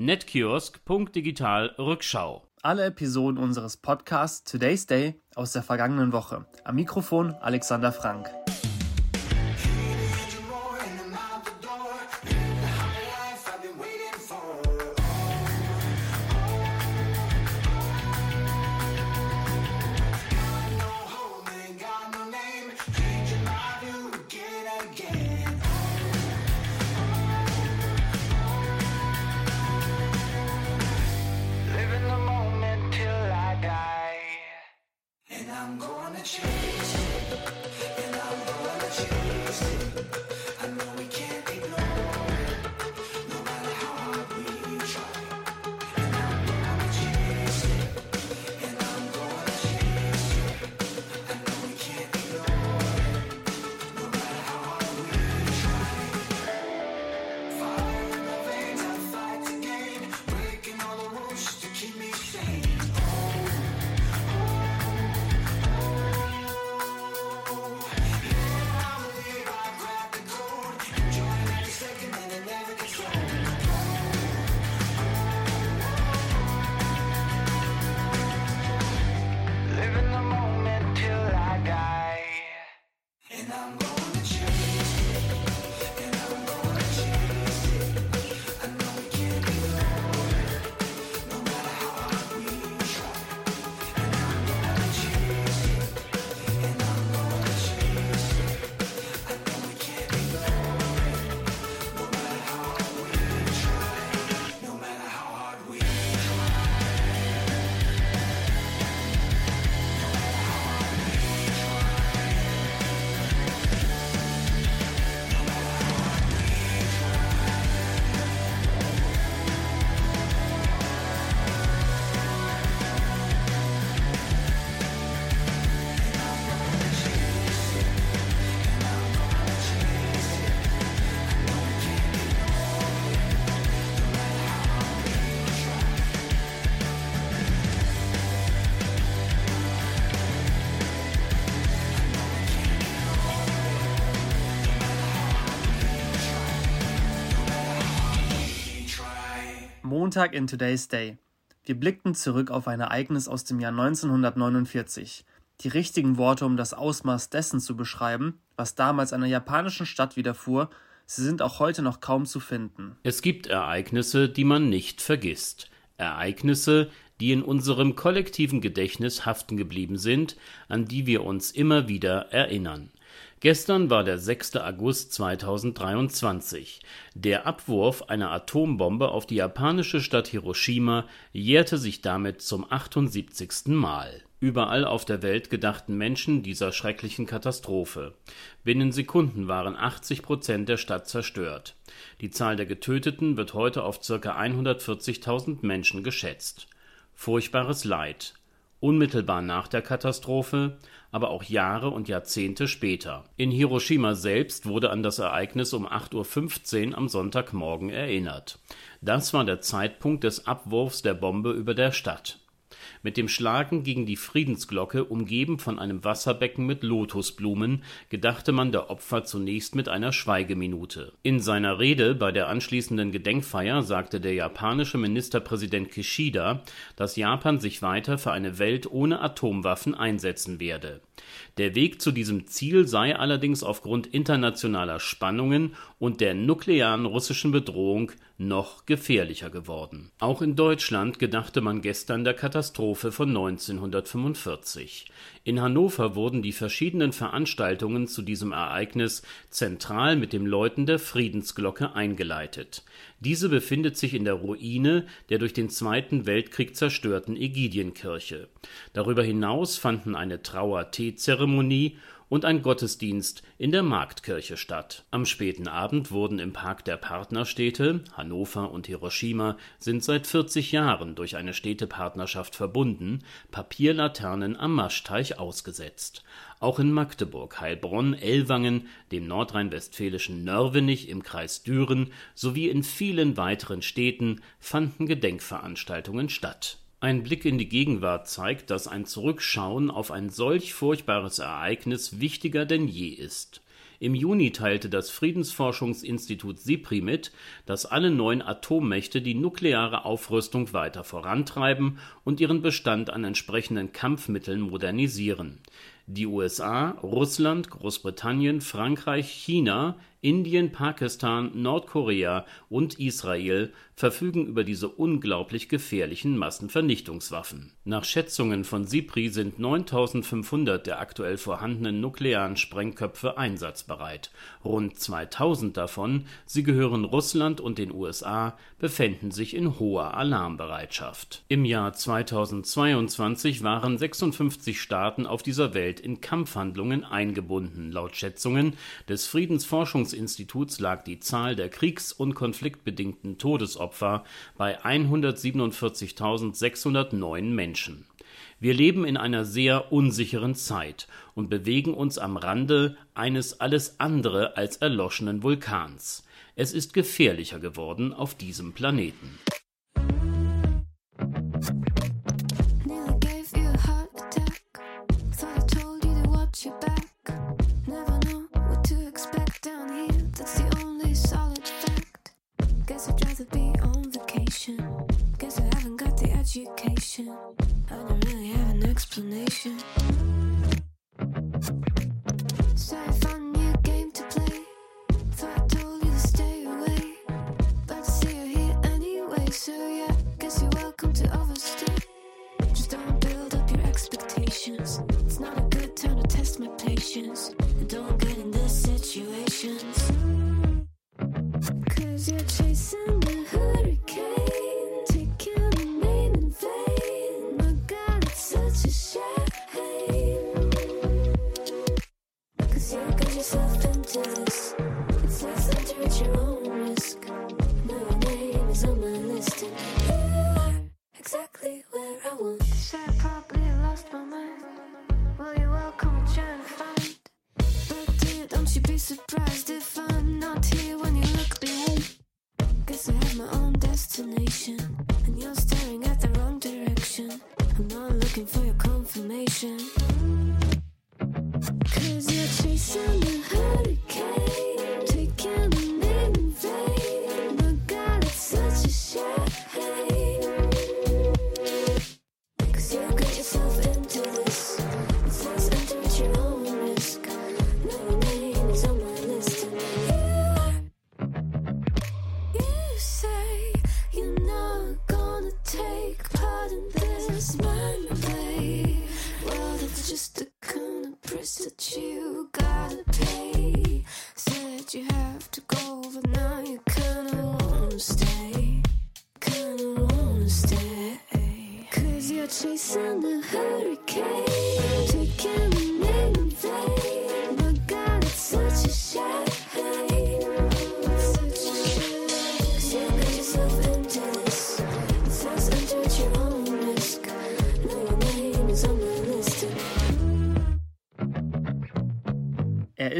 Netkiosk.digital Rückschau. Alle Episoden unseres Podcasts Today's Day aus der vergangenen Woche. Am Mikrofon Alexander Frank. Montag in Today's Day. Wir blickten zurück auf ein Ereignis aus dem Jahr 1949. Die richtigen Worte, um das Ausmaß dessen zu beschreiben, was damals einer japanischen Stadt widerfuhr, sie sind auch heute noch kaum zu finden. Es gibt Ereignisse, die man nicht vergisst. Ereignisse, die in unserem kollektiven Gedächtnis haften geblieben sind, an die wir uns immer wieder erinnern. Gestern war der 6. August 2023. Der Abwurf einer Atombombe auf die japanische Stadt Hiroshima jährte sich damit zum 78. Mal. Überall auf der Welt gedachten Menschen dieser schrecklichen Katastrophe. Binnen Sekunden waren 80 Prozent der Stadt zerstört. Die Zahl der Getöteten wird heute auf ca. 140.000 Menschen geschätzt. Furchtbares Leid. Unmittelbar nach der Katastrophe, aber auch Jahre und Jahrzehnte später. In Hiroshima selbst wurde an das Ereignis um 8.15 Uhr am Sonntagmorgen erinnert. Das war der Zeitpunkt des Abwurfs der Bombe über der Stadt. Mit dem Schlagen gegen die Friedensglocke, umgeben von einem Wasserbecken mit Lotusblumen, gedachte man der Opfer zunächst mit einer Schweigeminute. In seiner Rede bei der anschließenden Gedenkfeier sagte der japanische Ministerpräsident Kishida, dass Japan sich weiter für eine Welt ohne Atomwaffen einsetzen werde. Der Weg zu diesem Ziel sei allerdings aufgrund internationaler Spannungen und der nuklearen russischen Bedrohung noch gefährlicher geworden. Auch in Deutschland gedachte man gestern der Katastrophe von 1945. In Hannover wurden die verschiedenen Veranstaltungen zu diesem Ereignis zentral mit dem Läuten der Friedensglocke eingeleitet. Diese befindet sich in der Ruine der durch den Zweiten Weltkrieg zerstörten Ägidienkirche. Darüber hinaus fanden eine Trauer-Teezeremonie und ein Gottesdienst in der Marktkirche statt. Am späten Abend wurden im Park der Partnerstädte Hannover und Hiroshima sind seit 40 Jahren durch eine Städtepartnerschaft verbunden, Papierlaternen am Maschteich ausgesetzt. Auch in Magdeburg, Heilbronn, Ellwangen, dem nordrhein-westfälischen Nörvenich im Kreis Düren sowie in vielen weiteren Städten fanden Gedenkveranstaltungen statt. Ein Blick in die Gegenwart zeigt, dass ein Zurückschauen auf ein solch furchtbares Ereignis wichtiger denn je ist. Im Juni teilte das Friedensforschungsinstitut SIPRI mit, dass alle neun Atommächte die nukleare Aufrüstung weiter vorantreiben und ihren Bestand an entsprechenden Kampfmitteln modernisieren. Die USA, Russland, Großbritannien, Frankreich, China Indien, Pakistan, Nordkorea und Israel verfügen über diese unglaublich gefährlichen Massenvernichtungswaffen. Nach Schätzungen von SIPRI sind 9500 der aktuell vorhandenen nuklearen Sprengköpfe einsatzbereit. Rund 2000 davon, sie gehören Russland und den USA, befänden sich in hoher Alarmbereitschaft. Im Jahr 2022 waren 56 Staaten auf dieser Welt in Kampfhandlungen eingebunden. Laut Schätzungen des Friedensforschungs Forschungsinstituts lag die Zahl der kriegs und konfliktbedingten Todesopfer bei 147.609 Menschen. Wir leben in einer sehr unsicheren Zeit und bewegen uns am Rande eines alles andere als erloschenen Vulkans. Es ist gefährlicher geworden auf diesem Planeten. Er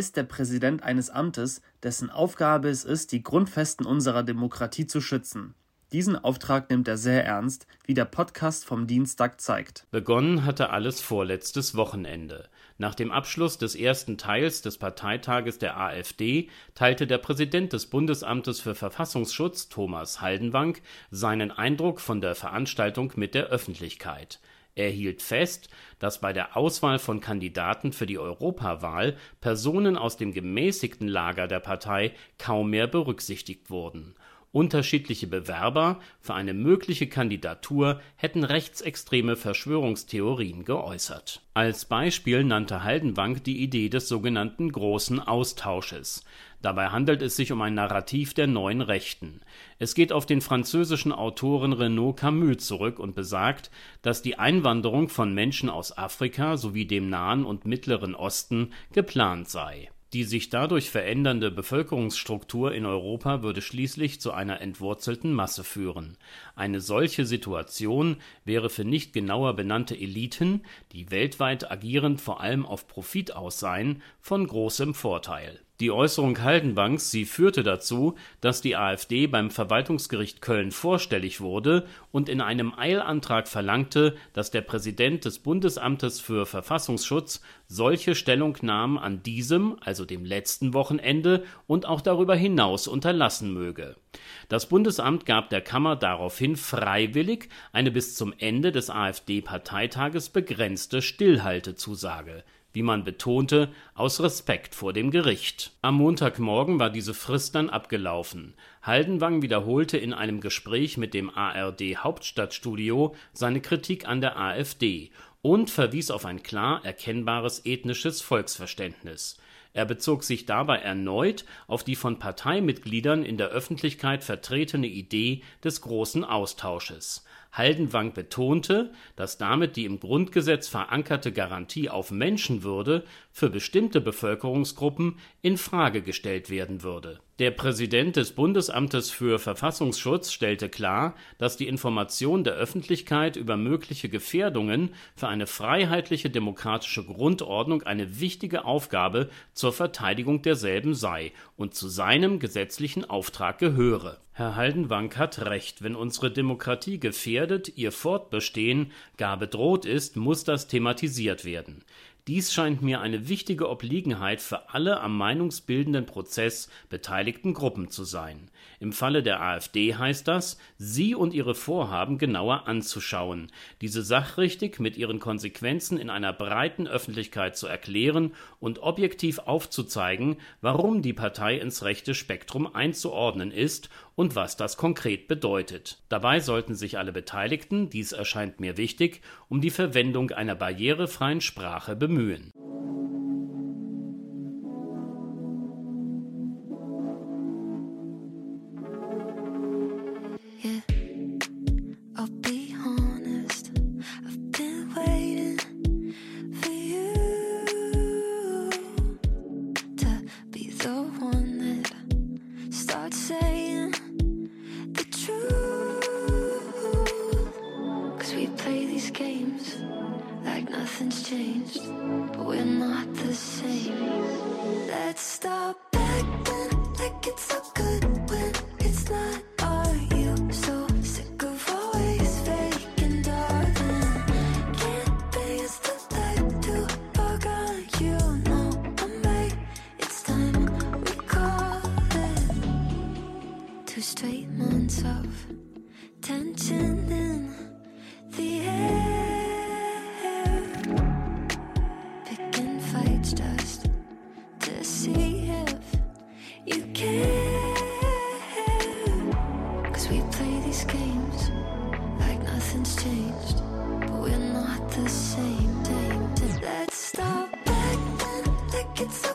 ist der Präsident eines Amtes, dessen Aufgabe es ist, die Grundfesten unserer Demokratie zu schützen. Diesen Auftrag nimmt er sehr ernst, wie der Podcast vom Dienstag zeigt. Begonnen hatte alles vorletztes Wochenende. Nach dem Abschluss des ersten Teils des Parteitages der AfD teilte der Präsident des Bundesamtes für Verfassungsschutz, Thomas Haldenwang, seinen Eindruck von der Veranstaltung mit der Öffentlichkeit. Er hielt fest, dass bei der Auswahl von Kandidaten für die Europawahl Personen aus dem gemäßigten Lager der Partei kaum mehr berücksichtigt wurden. Unterschiedliche Bewerber für eine mögliche Kandidatur hätten rechtsextreme Verschwörungstheorien geäußert. Als Beispiel nannte Haldenwang die Idee des sogenannten Großen Austausches Dabei handelt es sich um ein Narrativ der Neuen Rechten. Es geht auf den französischen Autoren Renaud Camus zurück und besagt, dass die Einwanderung von Menschen aus Afrika sowie dem Nahen und Mittleren Osten geplant sei. Die sich dadurch verändernde Bevölkerungsstruktur in Europa würde schließlich zu einer entwurzelten Masse führen. Eine solche Situation wäre für nicht genauer benannte Eliten, die weltweit agierend vor allem auf Profit aus seien, von großem Vorteil Die Äußerung Haldenwangs, sie führte dazu, dass die AfD beim Verwaltungsgericht Köln vorstellig wurde und in einem Eilantrag verlangte, dass der Präsident des Bundesamtes für Verfassungsschutz solche Stellungnahmen an diesem, also dem letzten Wochenende und auch darüber hinaus unterlassen möge. Das Bundesamt gab der Kammer daraufhin freiwillig eine bis zum Ende des AfD-Parteitages begrenzte Stillhaltezusage wie man betonte, aus Respekt vor dem Gericht. Am Montagmorgen war diese Frist dann abgelaufen. Haldenwang wiederholte in einem Gespräch mit dem ARD Hauptstadtstudio seine Kritik an der AfD und verwies auf ein klar erkennbares ethnisches Volksverständnis. Er bezog sich dabei erneut auf die von Parteimitgliedern in der Öffentlichkeit vertretene Idee des großen Austausches Haldenwang betonte, dass damit die im Grundgesetz verankerte Garantie auf Menschenwürde für bestimmte Bevölkerungsgruppen in Frage gestellt werden würde. Der Präsident des Bundesamtes für Verfassungsschutz stellte klar, dass die Information der Öffentlichkeit über mögliche Gefährdungen für eine freiheitliche demokratische Grundordnung eine wichtige Aufgabe zur Verteidigung derselben sei und zu seinem gesetzlichen Auftrag gehöre. Herr Haldenwang hat recht, wenn unsere Demokratie gefährdet, ihr Fortbestehen gar bedroht ist, muss das thematisiert werden dies scheint mir eine wichtige Obliegenheit für alle am meinungsbildenden Prozess beteiligten Gruppen zu sein. Im Falle der AfD heißt das, sie und ihre Vorhaben genauer anzuschauen, diese sachrichtig mit ihren Konsequenzen in einer breiten Öffentlichkeit zu erklären und objektiv aufzuzeigen, warum die Partei ins rechte Spektrum einzuordnen ist und was das konkret bedeutet. Dabei sollten sich alle Beteiligten, dies erscheint mir wichtig, um die Verwendung einer barrierefreien Sprache bemühen. the same day. Let's stop acting like it's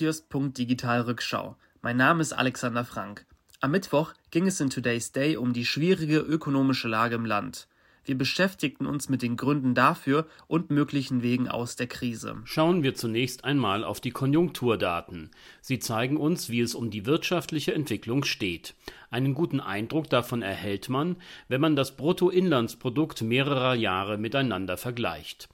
Rückschau. Mein Name ist Alexander Frank. Am Mittwoch ging es in Today's Day um die schwierige ökonomische Lage im Land. Wir beschäftigten uns mit den Gründen dafür und möglichen Wegen aus der Krise. Schauen wir zunächst einmal auf die Konjunkturdaten. Sie zeigen uns, wie es um die wirtschaftliche Entwicklung steht. Einen guten Eindruck davon erhält man, wenn man das Bruttoinlandsprodukt mehrerer Jahre miteinander vergleicht.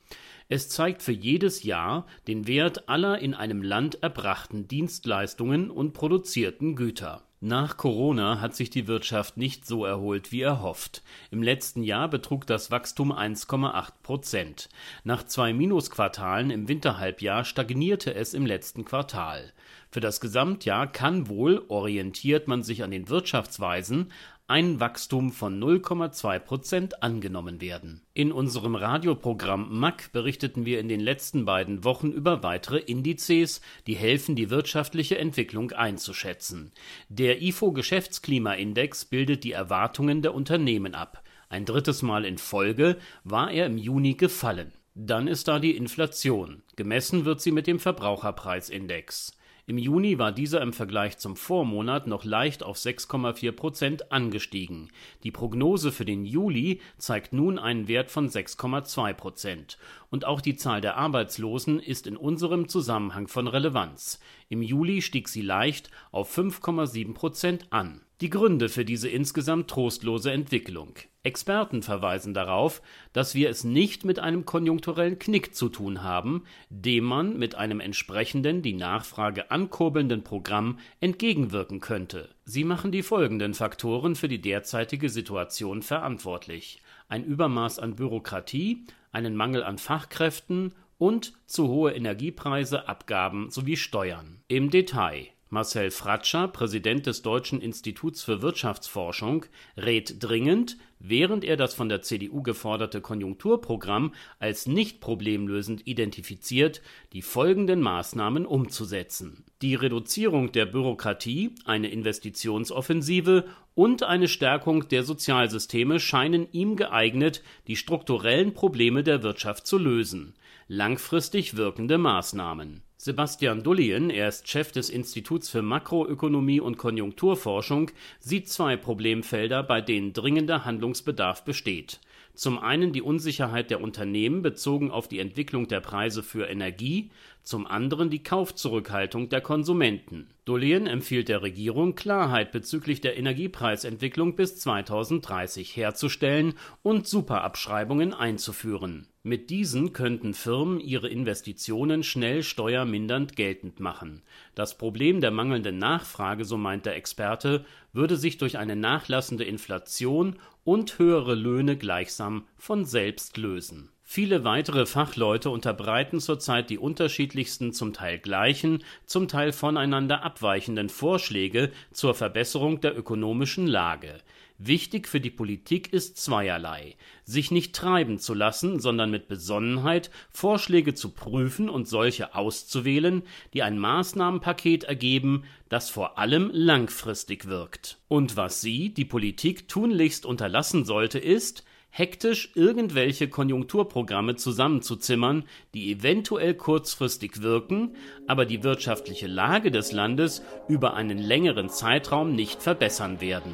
Es zeigt für jedes Jahr den Wert aller in einem Land erbrachten Dienstleistungen und produzierten Güter. Nach Corona hat sich die Wirtschaft nicht so erholt wie erhofft. Im letzten Jahr betrug das Wachstum 1,8 Prozent. Nach zwei Minusquartalen im Winterhalbjahr stagnierte es im letzten Quartal. Für das Gesamtjahr kann wohl, orientiert man sich an den Wirtschaftsweisen, ein Wachstum von 0,2 Prozent angenommen werden. In unserem Radioprogramm MAC berichteten wir in den letzten beiden Wochen über weitere Indizes, die helfen, die wirtschaftliche Entwicklung einzuschätzen. Der IFO Geschäftsklimaindex bildet die Erwartungen der Unternehmen ab. Ein drittes Mal in Folge war er im Juni gefallen. Dann ist da die Inflation. Gemessen wird sie mit dem Verbraucherpreisindex. Im Juni war dieser im Vergleich zum Vormonat noch leicht auf 6,4 Prozent angestiegen. Die Prognose für den Juli zeigt nun einen Wert von 6,2 Prozent. Und auch die Zahl der Arbeitslosen ist in unserem Zusammenhang von Relevanz. Im Juli stieg sie leicht auf 5,7 Prozent an. Die Gründe für diese insgesamt trostlose Entwicklung. Experten verweisen darauf, dass wir es nicht mit einem konjunkturellen Knick zu tun haben, dem man mit einem entsprechenden die Nachfrage ankurbelnden Programm entgegenwirken könnte. Sie machen die folgenden Faktoren für die derzeitige Situation verantwortlich: ein Übermaß an Bürokratie, einen Mangel an Fachkräften und zu hohe Energiepreise, Abgaben sowie Steuern. Im Detail Marcel Fratscher, Präsident des Deutschen Instituts für Wirtschaftsforschung, rät dringend, während er das von der CDU geforderte Konjunkturprogramm als nicht problemlösend identifiziert, die folgenden Maßnahmen umzusetzen: Die Reduzierung der Bürokratie, eine Investitionsoffensive und eine Stärkung der Sozialsysteme scheinen ihm geeignet, die strukturellen Probleme der Wirtschaft zu lösen. Langfristig wirkende Maßnahmen Sebastian Dullien, er ist Chef des Instituts für Makroökonomie und Konjunkturforschung, sieht zwei Problemfelder, bei denen dringender Handlungsbedarf besteht. Zum einen die Unsicherheit der Unternehmen bezogen auf die Entwicklung der Preise für Energie, zum anderen die Kaufzurückhaltung der Konsumenten. Dullien empfiehlt der Regierung, Klarheit bezüglich der Energiepreisentwicklung bis 2030 herzustellen und Superabschreibungen einzuführen mit diesen könnten Firmen ihre Investitionen schnell steuermindernd geltend machen. Das Problem der mangelnden Nachfrage, so meint der Experte, würde sich durch eine nachlassende Inflation und höhere Löhne gleichsam von selbst lösen. Viele weitere Fachleute unterbreiten zurzeit die unterschiedlichsten, zum Teil gleichen, zum Teil voneinander abweichenden Vorschläge zur Verbesserung der ökonomischen Lage Wichtig für die Politik ist zweierlei: sich nicht treiben zu lassen, sondern mit Besonnenheit Vorschläge zu prüfen und solche auszuwählen, die ein Maßnahmenpaket ergeben, das vor allem langfristig wirkt. Und was sie, die Politik, tunlichst unterlassen sollte, ist, hektisch irgendwelche Konjunkturprogramme zusammenzuzimmern, die eventuell kurzfristig wirken, aber die wirtschaftliche Lage des Landes über einen längeren Zeitraum nicht verbessern werden?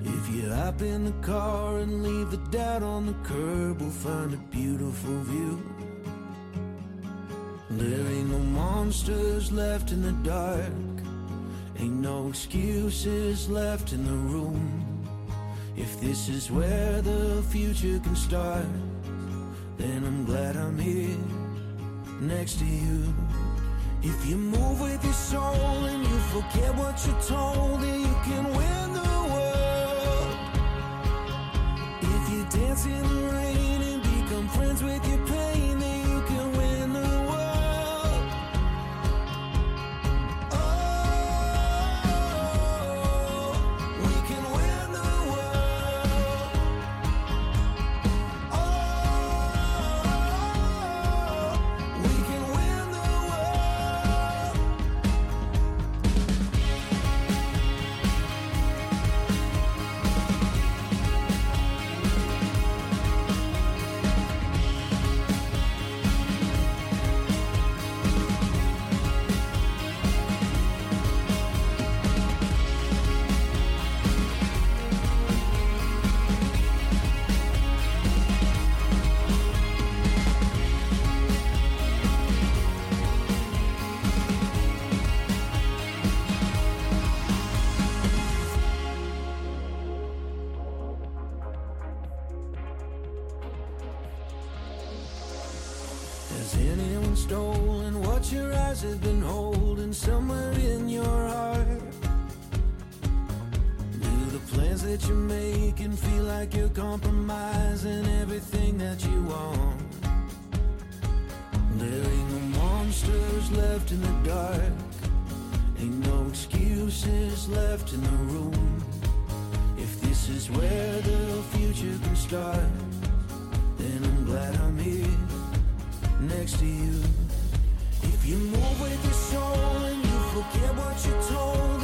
If you hop in the car and leave the doubt on the curb, we'll find a beautiful view. There ain't no monsters left in the dark, ain't no excuses left in the room. If this is where the future can start, then I'm glad I'm here next to you. If you move with your soul and you forget what you're told, then you can win the world. If you dance in the rain and become friends with your That you're making feel like you're compromising everything that you want? There ain't no monsters left in the dark. Ain't no excuses left in the room. If this is where the future can start, then I'm glad I'm here next to you. If you move with your soul and you forget what you're told,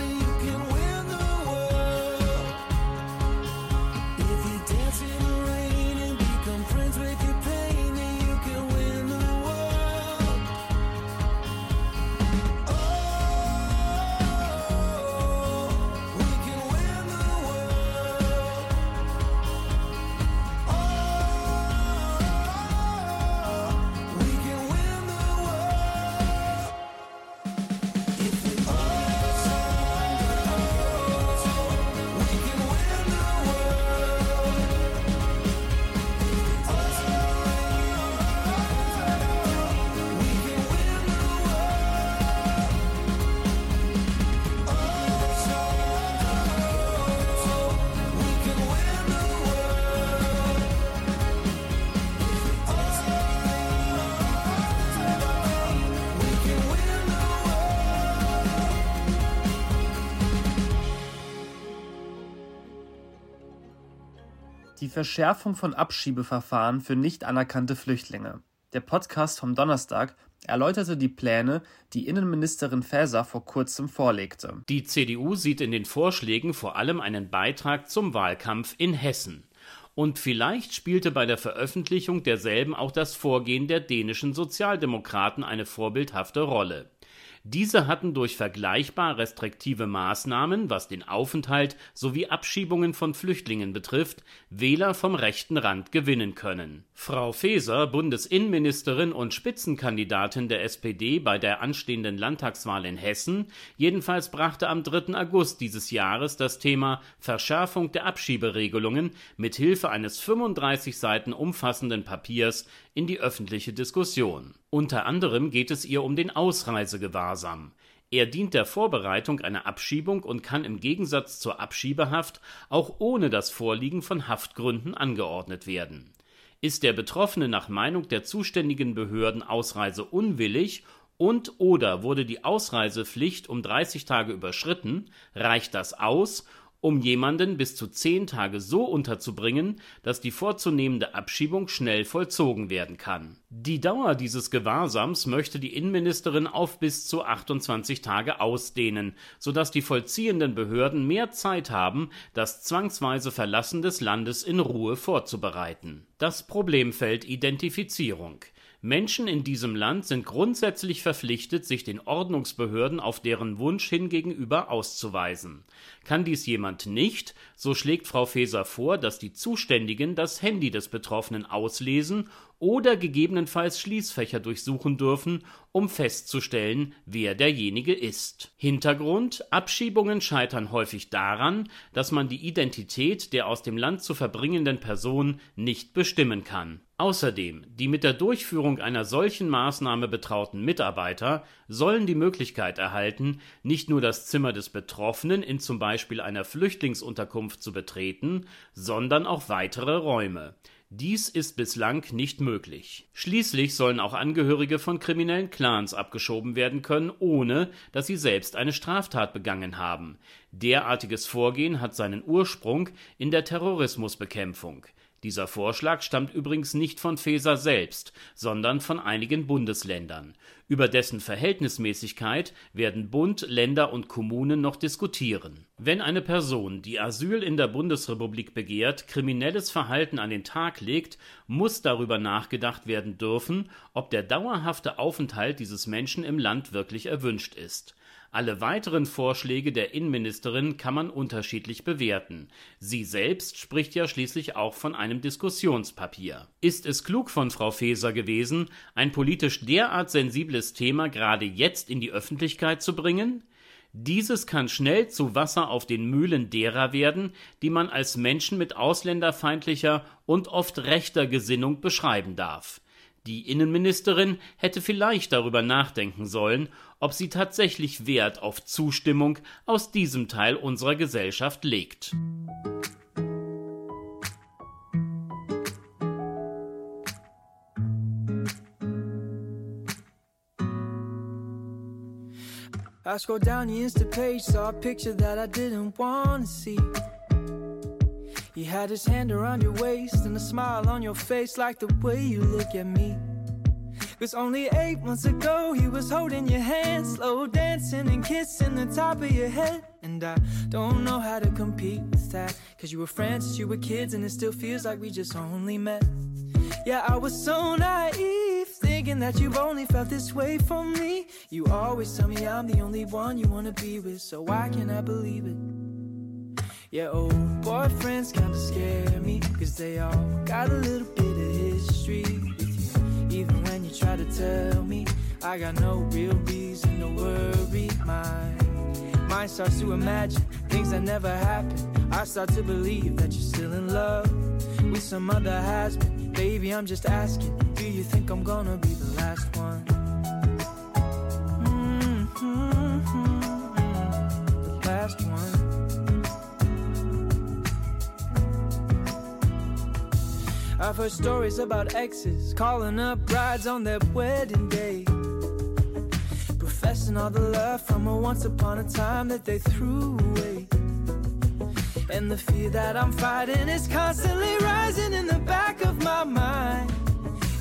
Verschärfung von Abschiebeverfahren für nicht anerkannte Flüchtlinge. Der Podcast vom Donnerstag erläuterte die Pläne, die Innenministerin Faeser vor kurzem vorlegte. Die CDU sieht in den Vorschlägen vor allem einen Beitrag zum Wahlkampf in Hessen. Und vielleicht spielte bei der Veröffentlichung derselben auch das Vorgehen der dänischen Sozialdemokraten eine vorbildhafte Rolle. Diese hatten durch vergleichbar restriktive Maßnahmen, was den Aufenthalt sowie Abschiebungen von Flüchtlingen betrifft, Wähler vom rechten Rand gewinnen können. Frau Faeser, Bundesinnenministerin und Spitzenkandidatin der SPD bei der anstehenden Landtagswahl in Hessen, jedenfalls brachte am 3. August dieses Jahres das Thema Verschärfung der Abschieberegelungen mit Hilfe eines 35 Seiten umfassenden Papiers in die öffentliche Diskussion. Unter anderem geht es ihr um den Ausreisegewahrsam. Er dient der Vorbereitung einer Abschiebung und kann im Gegensatz zur Abschiebehaft auch ohne das Vorliegen von Haftgründen angeordnet werden. Ist der Betroffene nach Meinung der zuständigen Behörden Ausreise unwillig und oder wurde die Ausreisepflicht um 30 Tage überschritten, reicht das aus, um jemanden bis zu zehn Tage so unterzubringen, dass die vorzunehmende Abschiebung schnell vollzogen werden kann. Die Dauer dieses Gewahrsams möchte die Innenministerin auf bis zu 28 Tage ausdehnen, sodass die vollziehenden Behörden mehr Zeit haben, das zwangsweise Verlassen des Landes in Ruhe vorzubereiten. Das Problemfeld Identifizierung. Menschen in diesem Land sind grundsätzlich verpflichtet, sich den Ordnungsbehörden auf deren Wunsch hin gegenüber auszuweisen. Kann dies jemand nicht, so schlägt Frau Faeser vor, dass die Zuständigen das Handy des Betroffenen auslesen oder gegebenenfalls Schließfächer durchsuchen dürfen, um festzustellen, wer derjenige ist. Hintergrund Abschiebungen scheitern häufig daran, dass man die Identität der aus dem Land zu verbringenden Person nicht bestimmen kann. Außerdem, die mit der Durchführung einer solchen Maßnahme betrauten Mitarbeiter sollen die Möglichkeit erhalten, nicht nur das Zimmer des Betroffenen in zum Beispiel einer Flüchtlingsunterkunft zu betreten, sondern auch weitere Räume. Dies ist bislang nicht möglich. Schließlich sollen auch Angehörige von kriminellen Clans abgeschoben werden können, ohne dass sie selbst eine Straftat begangen haben. Derartiges Vorgehen hat seinen Ursprung in der Terrorismusbekämpfung. Dieser Vorschlag stammt übrigens nicht von Faeser selbst, sondern von einigen Bundesländern. Über dessen Verhältnismäßigkeit werden Bund, Länder und Kommunen noch diskutieren. Wenn eine Person, die Asyl in der Bundesrepublik begehrt, kriminelles Verhalten an den Tag legt, muss darüber nachgedacht werden dürfen, ob der dauerhafte Aufenthalt dieses Menschen im Land wirklich erwünscht ist. Alle weiteren Vorschläge der Innenministerin kann man unterschiedlich bewerten. Sie selbst spricht ja schließlich auch von einem Diskussionspapier. Ist es klug von Frau Faeser gewesen, ein politisch derart sensibles Thema gerade jetzt in die Öffentlichkeit zu bringen? Dieses kann schnell zu Wasser auf den Mühlen derer werden, die man als Menschen mit ausländerfeindlicher und oft rechter Gesinnung beschreiben darf. Die Innenministerin hätte vielleicht darüber nachdenken sollen, ob sie tatsächlich Wert auf Zustimmung aus diesem Teil unserer Gesellschaft legt. I scrolled down the Insta page, saw a picture that I didn't want see. He had his hand around your waist and a smile on your face, like the way you look at me. Cause only eight months ago, he was holding your hand, slow dancing and kissing the top of your head. And I don't know how to compete with that. Cause you were friends you were kids, and it still feels like we just only met. Yeah, I was so naive, thinking that you've only felt this way for me. You always tell me I'm the only one you wanna be with, so why can't I believe it? Yeah, old boyfriends kinda scare me, cause they all got a little bit of history with you. Even when you try to tell me, I got no real reason to worry. My mind starts to imagine things that never happened. I start to believe that you're still in love with some other been. Baby, I'm just asking, do you think I'm gonna be the last one? I've heard stories about exes calling up brides on their wedding day. Professing all the love from a once upon a time that they threw away. And the fear that I'm fighting is constantly rising in the back of my mind.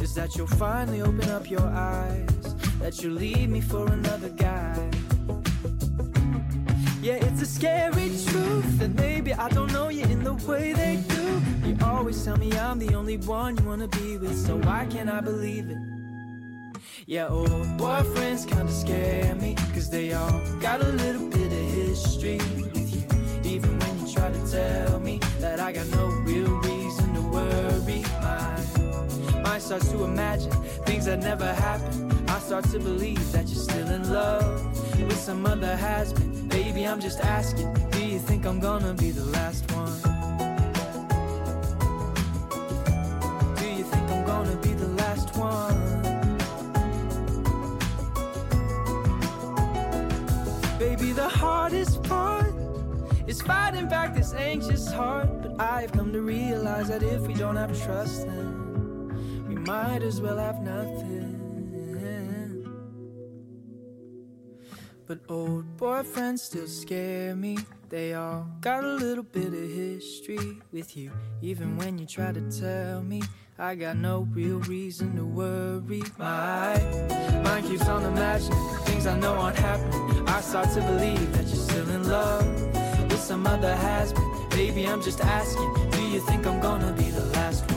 Is that you'll finally open up your eyes, that you'll leave me for another guy. Yeah, it's a scary truth that maybe I don't know you in the way they do. You always tell me I'm the only one you wanna be with, so why can't I believe it? Yeah, old boyfriends kinda scare me, cause they all got a little bit of history with you. Even when you try to tell me that I got no real reason to worry, my mind starts to imagine things that never happened. I start to believe that you're still in love with some other has been. Baby, I'm just asking, do you think I'm gonna be the last one? Do you think I'm gonna be the last one? Baby, the hardest part is fighting back this anxious heart. But I've come to realize that if we don't have trust, then we might as well have nothing. But old boyfriends still scare me. They all got a little bit of history with you. Even when you try to tell me, I got no real reason to worry. My mind keeps on imagining things I know aren't happening. I start to believe that you're still in love with some other has been. Baby, I'm just asking, do you think I'm gonna be the last one?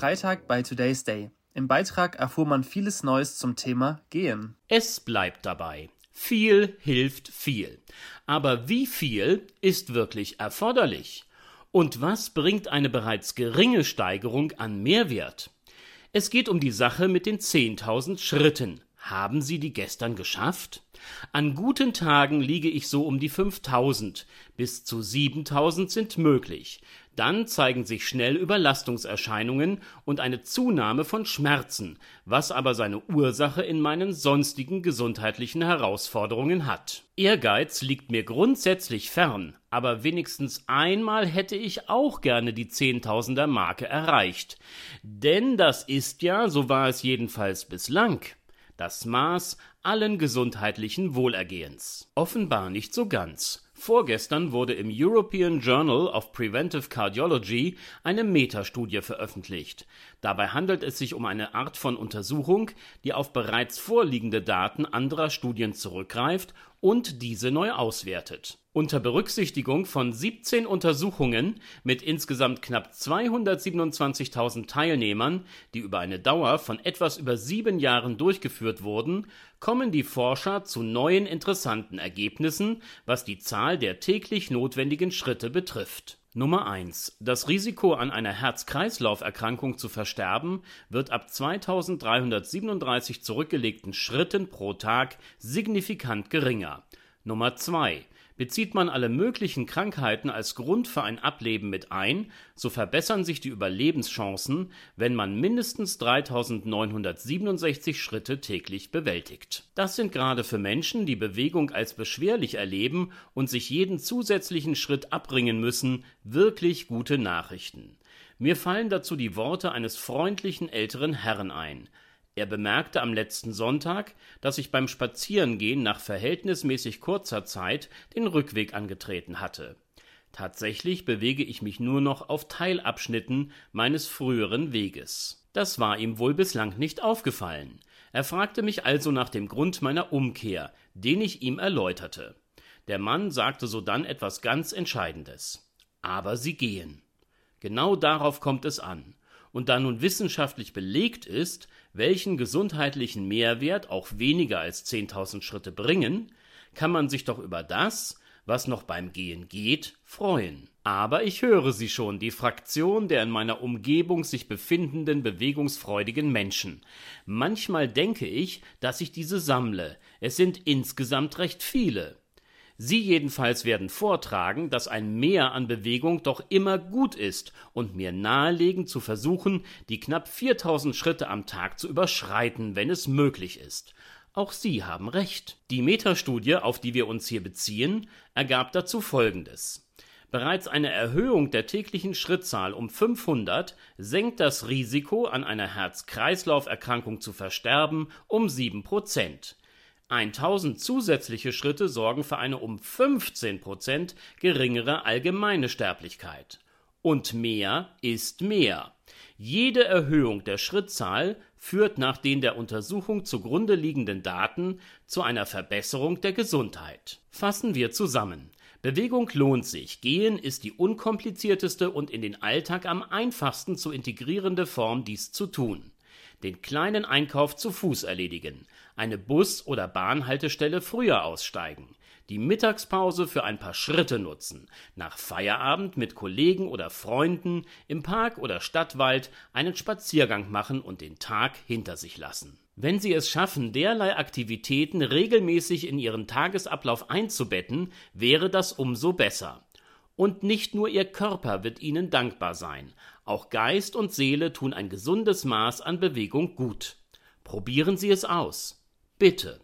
Freitag bei Today's Day. Im Beitrag erfuhr man vieles Neues zum Thema Gehen. Es bleibt dabei. Viel hilft viel. Aber wie viel ist wirklich erforderlich? Und was bringt eine bereits geringe Steigerung an Mehrwert? Es geht um die Sache mit den 10.000 Schritten. Haben Sie die gestern geschafft? An guten Tagen liege ich so um die 5000, bis zu 7000 sind möglich. Dann zeigen sich schnell Überlastungserscheinungen und eine Zunahme von Schmerzen, was aber seine Ursache in meinen sonstigen gesundheitlichen Herausforderungen hat. Ehrgeiz liegt mir grundsätzlich fern, aber wenigstens einmal hätte ich auch gerne die Zehntausender Marke erreicht. Denn das ist ja, so war es jedenfalls bislang, das Maß allen gesundheitlichen Wohlergehens. Offenbar nicht so ganz. Vorgestern wurde im European Journal of Preventive Cardiology eine Metastudie veröffentlicht. Dabei handelt es sich um eine Art von Untersuchung, die auf bereits vorliegende Daten anderer Studien zurückgreift und diese neu auswertet. Unter Berücksichtigung von 17 Untersuchungen mit insgesamt knapp 227.000 Teilnehmern, die über eine Dauer von etwas über sieben Jahren durchgeführt wurden, kommen die Forscher zu neuen interessanten Ergebnissen, was die Zahl der täglich notwendigen Schritte betrifft. Nummer 1. Das Risiko an einer Herz-Kreislauf-Erkrankung zu versterben wird ab 2337 zurückgelegten Schritten pro Tag signifikant geringer. Nummer 2. Bezieht man alle möglichen Krankheiten als Grund für ein Ableben mit ein, so verbessern sich die Überlebenschancen, wenn man mindestens 3967 Schritte täglich bewältigt. Das sind gerade für Menschen, die Bewegung als beschwerlich erleben und sich jeden zusätzlichen Schritt abbringen müssen, wirklich gute Nachrichten. Mir fallen dazu die Worte eines freundlichen älteren Herrn ein. Er bemerkte am letzten Sonntag, dass ich beim Spazierengehen nach verhältnismäßig kurzer Zeit den Rückweg angetreten hatte. Tatsächlich bewege ich mich nur noch auf Teilabschnitten meines früheren Weges. Das war ihm wohl bislang nicht aufgefallen. Er fragte mich also nach dem Grund meiner Umkehr, den ich ihm erläuterte. Der Mann sagte sodann etwas ganz Entscheidendes. Aber sie gehen. Genau darauf kommt es an. Und da nun wissenschaftlich belegt ist, welchen gesundheitlichen Mehrwert auch weniger als 10.000 Schritte bringen, kann man sich doch über das, was noch beim Gehen geht, freuen. Aber ich höre sie schon, die Fraktion der in meiner Umgebung sich befindenden bewegungsfreudigen Menschen. Manchmal denke ich, dass ich diese sammle. Es sind insgesamt recht viele. Sie jedenfalls werden vortragen, dass ein Mehr an Bewegung doch immer gut ist und mir nahelegen zu versuchen, die knapp 4000 Schritte am Tag zu überschreiten, wenn es möglich ist. Auch Sie haben recht. Die Metastudie, auf die wir uns hier beziehen, ergab dazu Folgendes. Bereits eine Erhöhung der täglichen Schrittzahl um 500 senkt das Risiko, an einer Herz-Kreislauf-Erkrankung zu versterben, um 7 Prozent. 1000 zusätzliche Schritte sorgen für eine um 15 Prozent geringere allgemeine Sterblichkeit. Und mehr ist mehr. Jede Erhöhung der Schrittzahl führt nach den der Untersuchung zugrunde liegenden Daten zu einer Verbesserung der Gesundheit. Fassen wir zusammen. Bewegung lohnt sich. Gehen ist die unkomplizierteste und in den Alltag am einfachsten zu integrierende Form, dies zu tun den kleinen Einkauf zu Fuß erledigen, eine Bus- oder Bahnhaltestelle früher aussteigen, die Mittagspause für ein paar Schritte nutzen, nach Feierabend mit Kollegen oder Freunden im Park oder Stadtwald einen Spaziergang machen und den Tag hinter sich lassen. Wenn Sie es schaffen, derlei Aktivitäten regelmäßig in Ihren Tagesablauf einzubetten, wäre das umso besser. Und nicht nur Ihr Körper wird Ihnen dankbar sein, auch Geist und Seele tun ein gesundes Maß an Bewegung gut. Probieren Sie es aus. Bitte.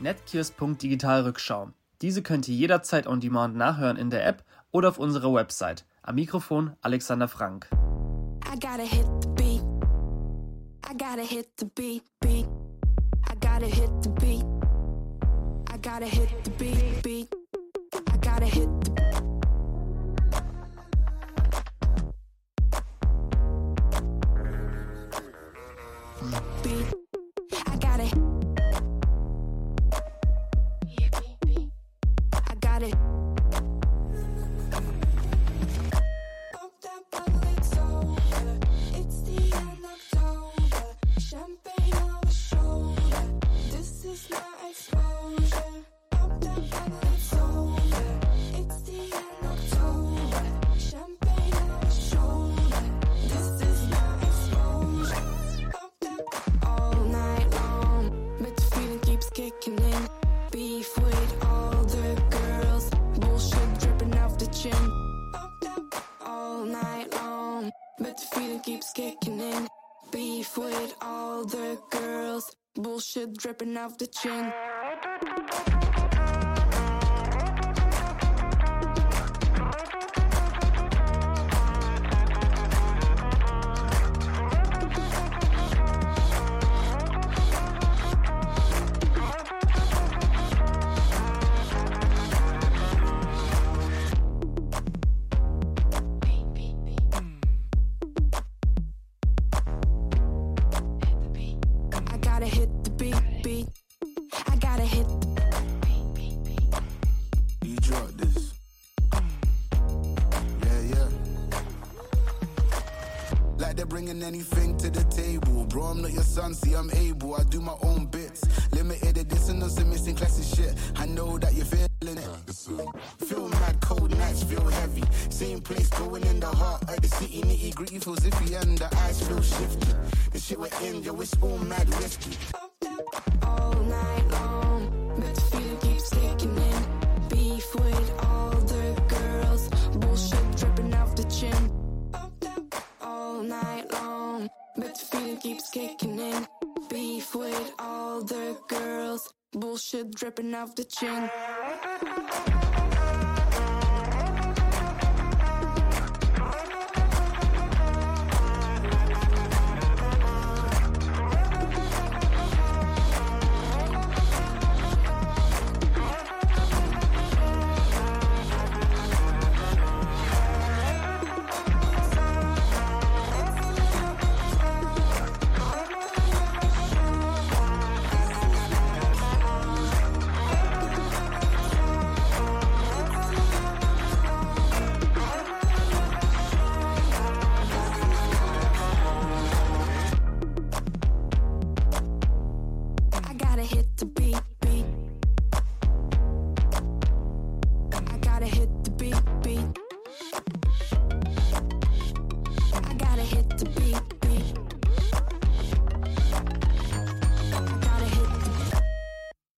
netkears.digitalrückschau. Diese könnt ihr jederzeit on demand nachhören in der App oder auf unserer Website. Am Mikrofon Alexander Frank. I gotta hit the beat, beat. I gotta hit the beat. ripping off the chin. shit dripping off the chin.